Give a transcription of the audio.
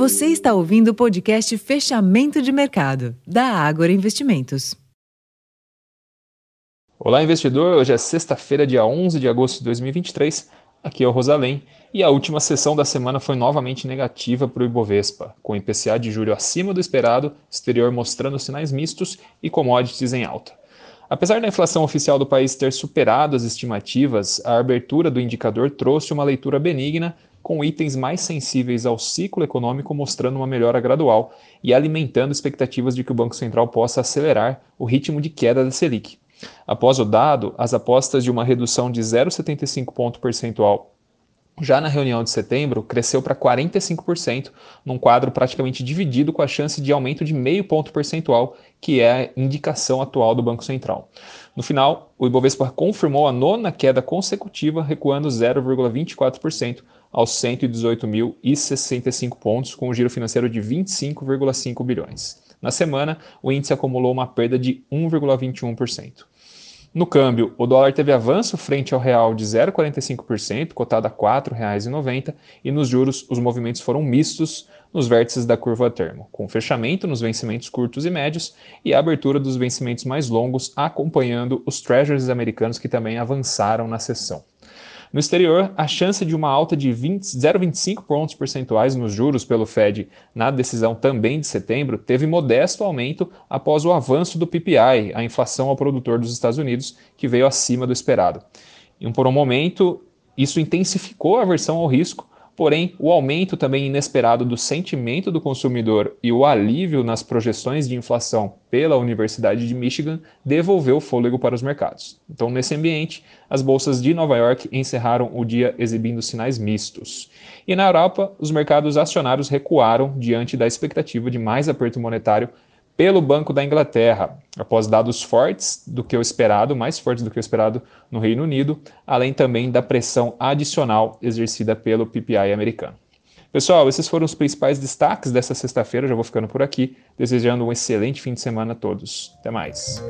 Você está ouvindo o podcast Fechamento de Mercado, da Ágora Investimentos. Olá, investidor. Hoje é sexta-feira, dia 11 de agosto de 2023. Aqui é o Rosalém e a última sessão da semana foi novamente negativa para o Ibovespa, com o IPCA de julho acima do esperado, exterior mostrando sinais mistos e commodities em alta. Apesar da inflação oficial do país ter superado as estimativas, a abertura do indicador trouxe uma leitura benigna, com itens mais sensíveis ao ciclo econômico mostrando uma melhora gradual e alimentando expectativas de que o Banco Central possa acelerar o ritmo de queda da Selic. Após o dado, as apostas de uma redução de 0,75 ponto percentual já na reunião de setembro, cresceu para 45%, num quadro praticamente dividido com a chance de aumento de meio ponto percentual, que é a indicação atual do Banco Central. No final, o Ibovespa confirmou a nona queda consecutiva, recuando 0,24% aos 118.065 pontos, com um giro financeiro de 25,5 bilhões. Na semana, o índice acumulou uma perda de 1,21%. No câmbio, o dólar teve avanço frente ao real de 0,45%, cotado a R$ 4,90, e nos juros os movimentos foram mistos nos vértices da curva termo, com fechamento nos vencimentos curtos e médios e a abertura dos vencimentos mais longos acompanhando os treasuries americanos que também avançaram na sessão. No exterior, a chance de uma alta de 0,25 pontos percentuais nos juros pelo Fed na decisão também de setembro teve modesto aumento após o avanço do PPI, a inflação ao produtor dos Estados Unidos, que veio acima do esperado. E por um momento, isso intensificou a aversão ao risco, Porém, o aumento também inesperado do sentimento do consumidor e o alívio nas projeções de inflação pela Universidade de Michigan devolveu fôlego para os mercados. Então, nesse ambiente, as bolsas de Nova York encerraram o dia exibindo sinais mistos. E na Europa, os mercados acionários recuaram diante da expectativa de mais aperto monetário pelo Banco da Inglaterra, após dados fortes do que o esperado, mais fortes do que o esperado no Reino Unido, além também da pressão adicional exercida pelo PPI americano. Pessoal, esses foram os principais destaques dessa sexta-feira. Já vou ficando por aqui, desejando um excelente fim de semana a todos. Até mais.